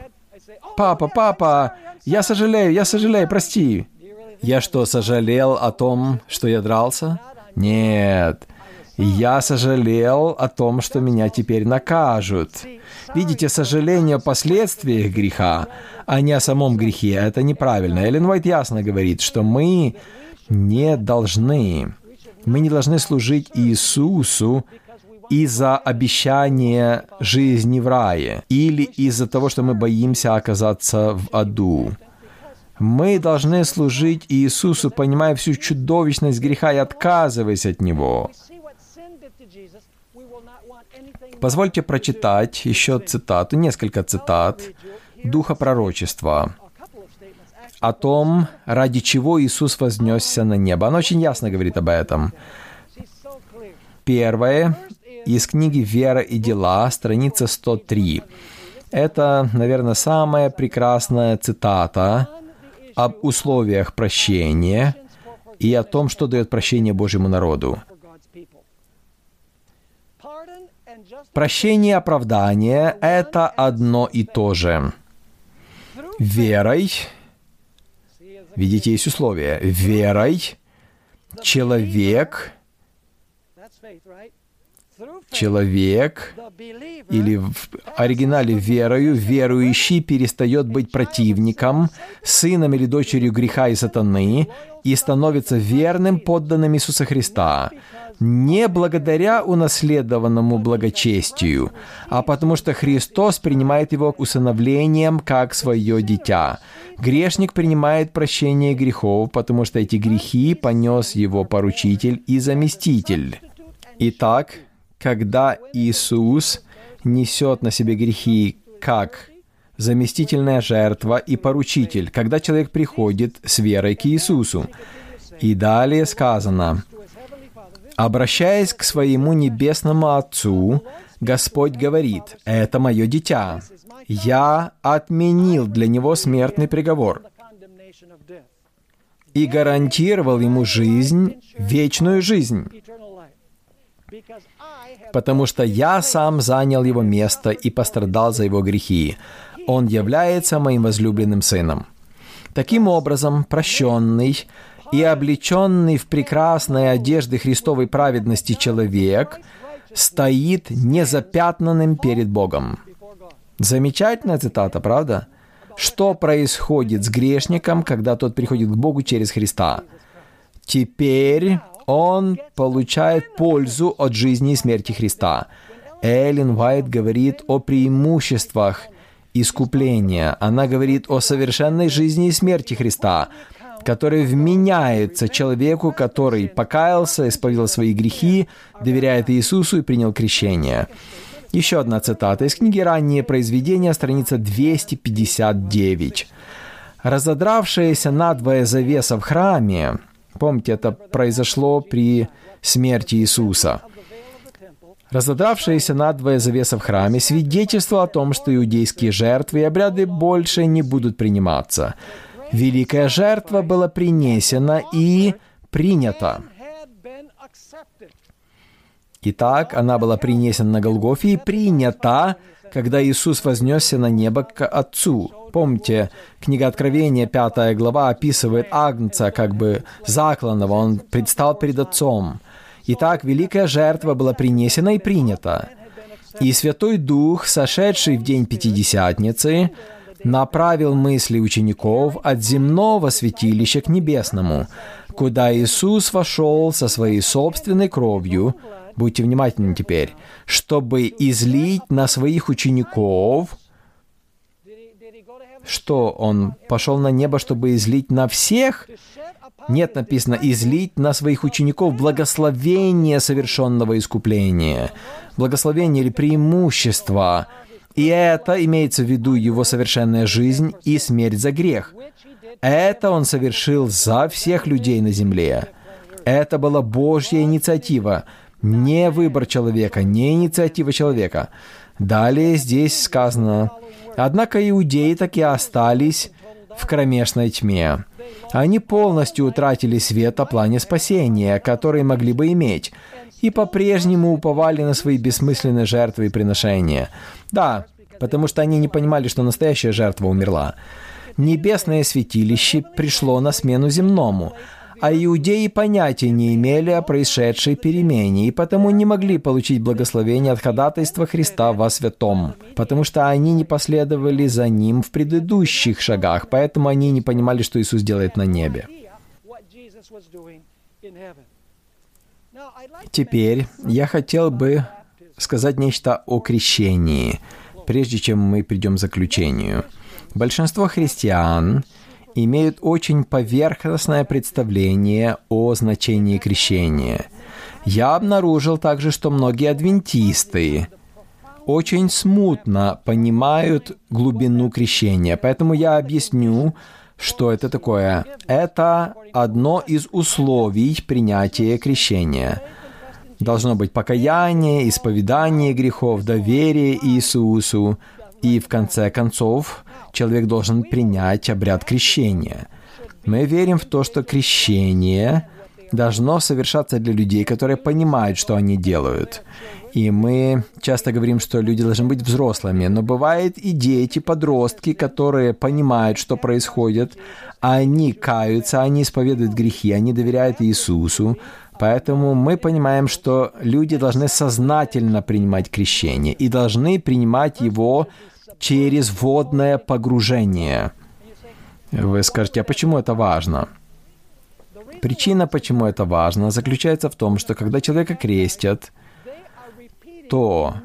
папа, папа, я сожалею, я сожалею, прости. Я что, сожалел о том, что я дрался? Нет. Я сожалел о том, что меня теперь накажут. Видите, сожаление о последствиях греха, а не о самом грехе, это неправильно. Эллен Уайт ясно говорит, что мы не должны, мы не должны служить Иисусу из-за обещания жизни в рае или из-за того, что мы боимся оказаться в аду. Мы должны служить Иисусу, понимая всю чудовищность греха и отказываясь от Него. Позвольте прочитать еще цитату, несколько цитат Духа пророчества о том, ради чего Иисус вознесся на небо. Он очень ясно говорит об этом. Первое из книги «Вера и дела», страница 103. Это, наверное, самая прекрасная цитата об условиях прощения и о том, что дает прощение Божьему народу. Прощение и оправдание — это одно и то же. Верой, видите, есть условия, верой человек человек, или в оригинале верою, верующий перестает быть противником, сыном или дочерью греха и сатаны и становится верным подданным Иисуса Христа, не благодаря унаследованному благочестию, а потому что Христос принимает его усыновлением как свое дитя. Грешник принимает прощение грехов, потому что эти грехи понес его поручитель и заместитель. Итак, когда Иисус несет на себе грехи как заместительная жертва и поручитель, когда человек приходит с верой к Иисусу. И далее сказано, обращаясь к своему небесному Отцу, Господь говорит, «Это мое дитя. Я отменил для него смертный приговор и гарантировал ему жизнь, вечную жизнь потому что я сам занял его место и пострадал за его грехи. Он является моим возлюбленным сыном. Таким образом, прощенный и облеченный в прекрасные одежды Христовой праведности человек стоит незапятнанным перед Богом. Замечательная цитата, правда? Что происходит с грешником, когда тот приходит к Богу через Христа? Теперь он получает пользу от жизни и смерти Христа. Эллен Уайт говорит о преимуществах искупления. Она говорит о совершенной жизни и смерти Христа, который вменяется человеку, который покаялся, исповедал свои грехи, доверяет Иисусу и принял крещение. Еще одна цитата из книги «Ранние произведения», страница 259. «Разодравшаяся надвое завеса в храме Помните, это произошло при смерти Иисуса. Разодравшаяся надвое завеса в храме свидетельство о том, что иудейские жертвы и обряды больше не будут приниматься. Великая жертва была принесена и принята. Итак, она была принесена на Голгофе и принята, когда Иисус вознесся на небо к Отцу. Помните, книга Откровения, пятая глава, описывает Агнца как бы закланного, он предстал перед Отцом. Итак, великая жертва была принесена и принята. И Святой Дух, сошедший в день Пятидесятницы, направил мысли учеников от земного святилища к небесному, куда Иисус вошел со своей собственной кровью, будьте внимательны теперь, чтобы излить на своих учеников – что он пошел на небо, чтобы излить на всех? Нет, написано, излить на своих учеников благословение совершенного искупления. Благословение или преимущество. И это имеется в виду его совершенная жизнь и смерть за грех. Это он совершил за всех людей на земле. Это была Божья инициатива, не выбор человека, не инициатива человека. Далее здесь сказано, Однако иудеи так и остались в кромешной тьме. Они полностью утратили свет о плане спасения, который могли бы иметь, и по-прежнему уповали на свои бессмысленные жертвы и приношения. Да, потому что они не понимали, что настоящая жертва умерла. Небесное святилище пришло на смену земному, а иудеи понятия не имели о происшедшей перемене и потому не могли получить благословение от ходатайства Христа во святом, потому что они не последовали за Ним в предыдущих шагах, поэтому они не понимали, что Иисус делает на небе. Теперь я хотел бы сказать нечто о крещении, прежде чем мы придем к заключению. Большинство христиан имеют очень поверхностное представление о значении крещения. Я обнаружил также, что многие адвентисты очень смутно понимают глубину крещения, поэтому я объясню, что это такое. Это одно из условий принятия крещения. Должно быть покаяние, исповедание грехов, доверие Иисусу, и в конце концов человек должен принять обряд крещения. Мы верим в то, что крещение должно совершаться для людей, которые понимают, что они делают. И мы часто говорим, что люди должны быть взрослыми, но бывает и дети, подростки, которые понимают, что происходит, они каются, они исповедуют грехи, они доверяют Иисусу, Поэтому мы понимаем, что люди должны сознательно принимать крещение и должны принимать его через водное погружение. Вы скажете, а почему это важно? Причина, почему это важно, заключается в том, что когда человека крестят, то,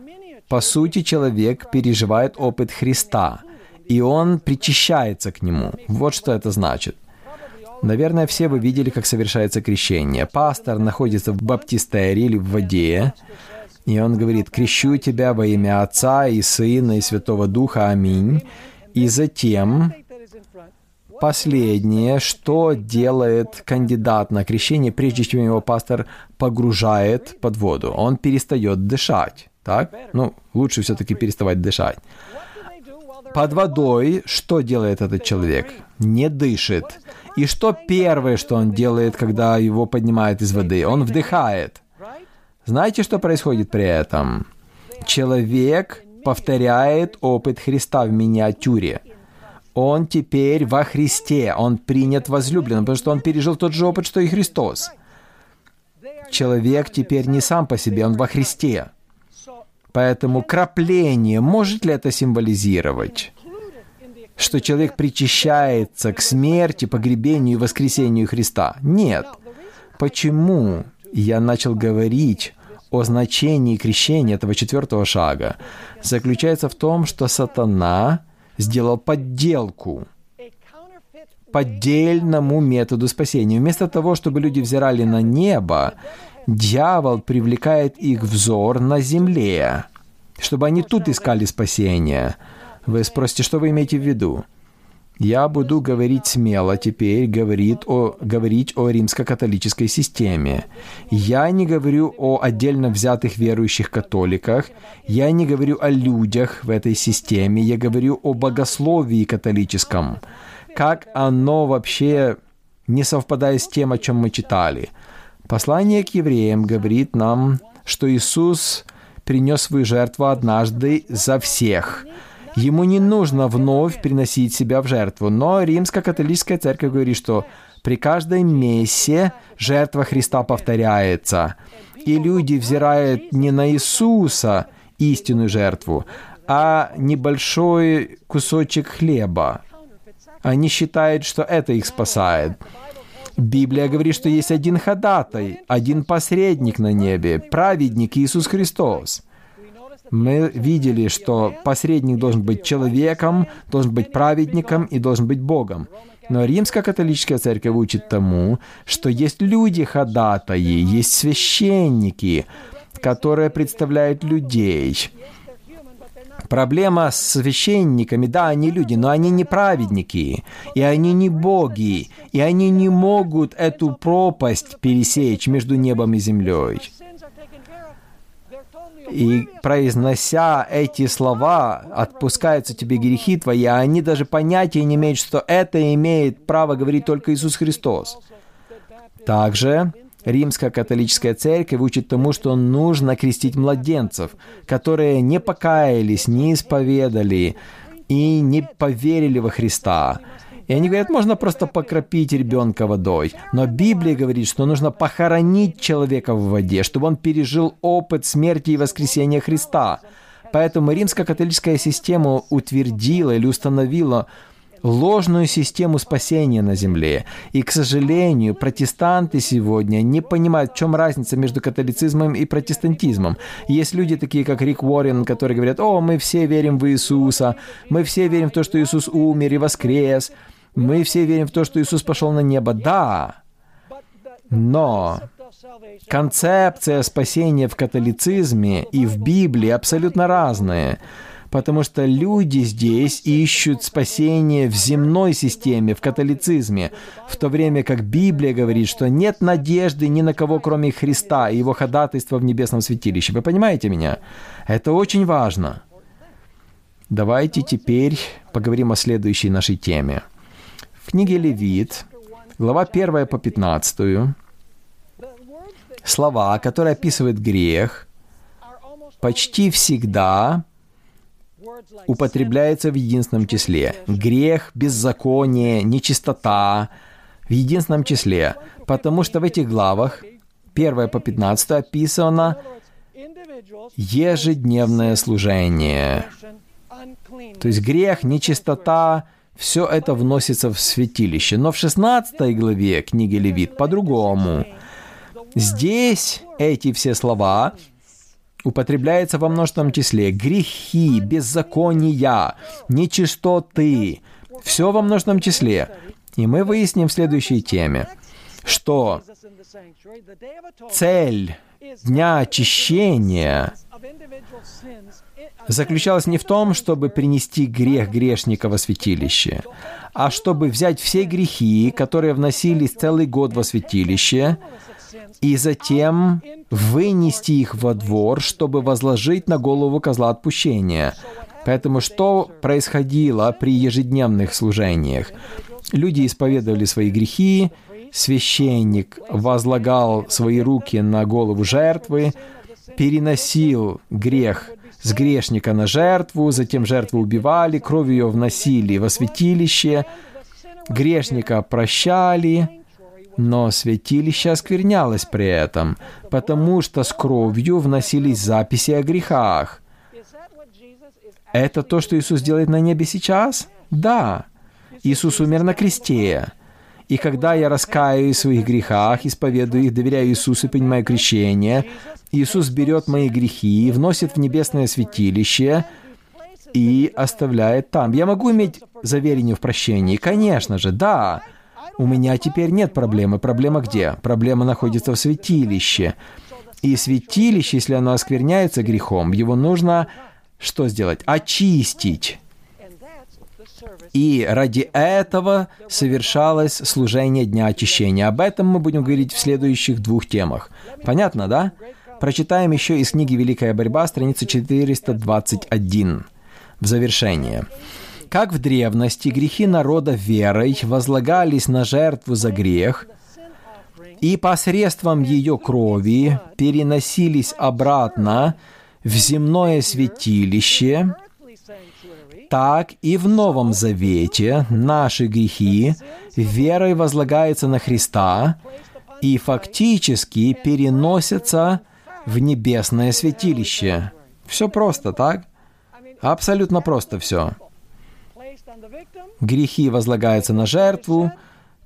по сути, человек переживает опыт Христа, и он причащается к нему. Вот что это значит. Наверное, все вы видели, как совершается крещение. Пастор находится в баптистерии или в воде, и он говорит, «Крещу тебя во имя Отца и Сына и Святого Духа. Аминь». И затем последнее, что делает кандидат на крещение, прежде чем его пастор погружает под воду. Он перестает дышать. Так? Ну, лучше все-таки переставать дышать. Под водой что делает этот человек? Не дышит. И что первое, что он делает, когда его поднимают из воды? Он вдыхает. Знаете, что происходит при этом? Человек повторяет опыт Христа в миниатюре. Он теперь во Христе, он принят возлюбленным, потому что он пережил тот же опыт, что и Христос. Человек теперь не сам по себе, он во Христе. Поэтому крапление, может ли это символизировать? что человек причащается к смерти, погребению и воскресению Христа. Нет. Почему я начал говорить о значении крещения этого четвертого шага? Заключается в том, что сатана сделал подделку поддельному методу спасения. Вместо того, чтобы люди взирали на небо, дьявол привлекает их взор на земле, чтобы они тут искали спасение. Вы спросите, что вы имеете в виду? Я буду говорить смело теперь, говорит о, говорить о римско-католической системе. Я не говорю о отдельно взятых верующих католиках, я не говорю о людях в этой системе, я говорю о богословии католическом. Как оно вообще не совпадает с тем, о чем мы читали. Послание к евреям говорит нам, что Иисус принес свою жертву однажды за всех – Ему не нужно вновь приносить себя в жертву. Но римско-католическая церковь говорит, что при каждой мессе жертва Христа повторяется. И люди взирают не на Иисуса, истинную жертву, а небольшой кусочек хлеба. Они считают, что это их спасает. Библия говорит, что есть один ходатай, один посредник на небе, праведник Иисус Христос мы видели, что посредник должен быть человеком, должен быть праведником и должен быть Богом. Но римская католическая церковь учит тому, что есть люди-ходатаи, есть священники, которые представляют людей. Проблема с священниками, да, они люди, но они не праведники, и они не боги, и они не могут эту пропасть пересечь между небом и землей. И произнося эти слова, отпускаются тебе грехи твои, а они даже понятия не имеют, что это имеет право говорить только Иисус Христос. Также Римская католическая церковь учит тому, что нужно крестить младенцев, которые не покаялись, не исповедали и не поверили во Христа. И они говорят, можно просто покропить ребенка водой. Но Библия говорит, что нужно похоронить человека в воде, чтобы он пережил опыт смерти и воскресения Христа. Поэтому римская католическая система утвердила или установила ложную систему спасения на земле. И, к сожалению, протестанты сегодня не понимают, в чем разница между католицизмом и протестантизмом. Есть люди такие, как Рик Уоррен, которые говорят, о, мы все верим в Иисуса, мы все верим в то, что Иисус умер и воскрес. Мы все верим в то, что Иисус пошел на небо. Да, но концепция спасения в католицизме и в Библии абсолютно разные, потому что люди здесь ищут спасение в земной системе, в католицизме, в то время как Библия говорит, что нет надежды ни на кого, кроме Христа и Его ходатайства в небесном святилище. Вы понимаете меня? Это очень важно. Давайте теперь поговорим о следующей нашей теме – книге Левит, глава 1 по 15, слова, которые описывают грех, почти всегда употребляются в единственном числе. Грех, беззаконие, нечистота в единственном числе. Потому что в этих главах 1 по 15 описано ежедневное служение. То есть грех, нечистота, все это вносится в святилище. Но в 16 главе книги Левит по-другому. Здесь эти все слова употребляются во множественном числе. Грехи, беззакония, нечистоты. Все во множественном числе. И мы выясним в следующей теме, что цель дня очищения заключалась не в том, чтобы принести грех грешника во святилище, а чтобы взять все грехи, которые вносились целый год во святилище, и затем вынести их во двор, чтобы возложить на голову козла отпущения. Поэтому что происходило при ежедневных служениях? Люди исповедовали свои грехи, священник возлагал свои руки на голову жертвы, переносил грех с грешника на жертву, затем жертву убивали, кровь ее вносили во святилище, грешника прощали, но святилище осквернялось при этом, потому что с кровью вносились записи о грехах. Это то, что Иисус делает на небе сейчас? Да. Иисус умер на кресте. И когда я раскаиваюсь в своих грехах, исповедую их, доверяю Иисусу и принимаю крещение, Иисус берет мои грехи, вносит в небесное святилище и оставляет там. Я могу иметь заверение в прощении? Конечно же, да. У меня теперь нет проблемы. Проблема где? Проблема находится в святилище. И святилище, если оно оскверняется грехом, его нужно что сделать? Очистить. И ради этого совершалось служение Дня Очищения. Об этом мы будем говорить в следующих двух темах. Понятно, да? Прочитаем еще из книги «Великая борьба», страница 421. В завершение. Как в древности грехи народа верой возлагались на жертву за грех, и посредством ее крови переносились обратно в земное святилище, так и в Новом Завете наши грехи верой возлагаются на Христа и фактически переносятся в небесное святилище. Все просто, так? Абсолютно просто все. Грехи возлагаются на жертву,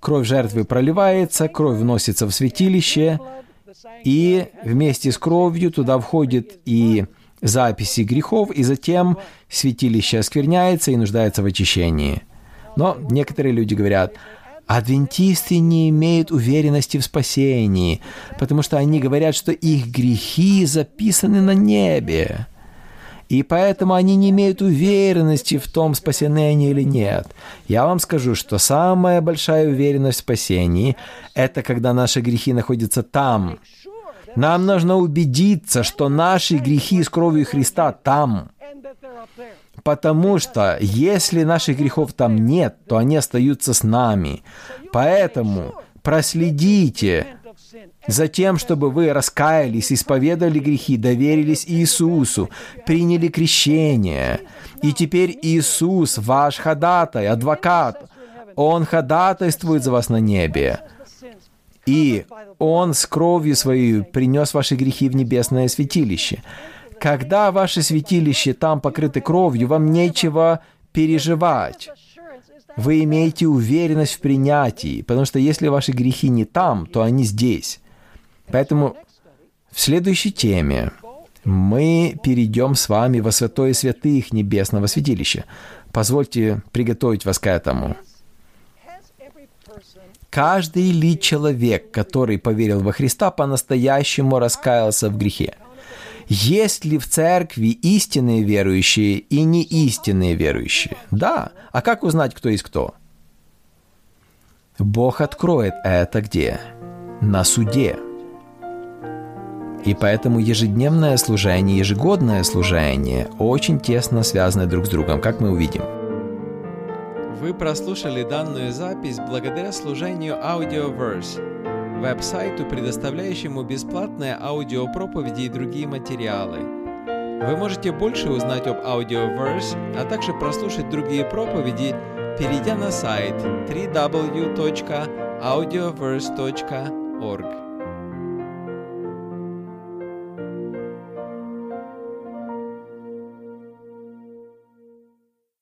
кровь жертвы проливается, кровь вносится в святилище, и вместе с кровью туда входит и записи грехов, и затем святилище оскверняется и нуждается в очищении. Но некоторые люди говорят, адвентисты не имеют уверенности в спасении, потому что они говорят, что их грехи записаны на небе. И поэтому они не имеют уверенности в том, спасены они или нет. Я вам скажу, что самая большая уверенность в спасении – это когда наши грехи находятся там, нам нужно убедиться, что наши грехи с кровью Христа там. Потому что если наших грехов там нет, то они остаются с нами. Поэтому проследите за тем, чтобы вы раскаялись, исповедали грехи, доверились Иисусу, приняли крещение. И теперь Иисус, ваш ходатай, адвокат, Он ходатайствует за вас на небе. И Он с кровью своей принес ваши грехи в небесное святилище. Когда ваше святилище там покрыты кровью, вам нечего переживать. Вы имеете уверенность в принятии, потому что если ваши грехи не там, то они здесь. Поэтому в следующей теме мы перейдем с вами во святое святых небесного святилища. Позвольте приготовить вас к этому. Каждый ли человек, который поверил во Христа, по-настоящему раскаялся в грехе? Есть ли в церкви истинные верующие и не истинные верующие? Да. А как узнать, кто есть кто? Бог откроет это где? На суде. И поэтому ежедневное служение, ежегодное служение очень тесно связаны друг с другом, как мы увидим. Вы прослушали данную запись благодаря служению Audioverse, веб-сайту, предоставляющему бесплатные аудиопроповеди и другие материалы. Вы можете больше узнать об Audioverse, а также прослушать другие проповеди, перейдя на сайт www.audioverse.org.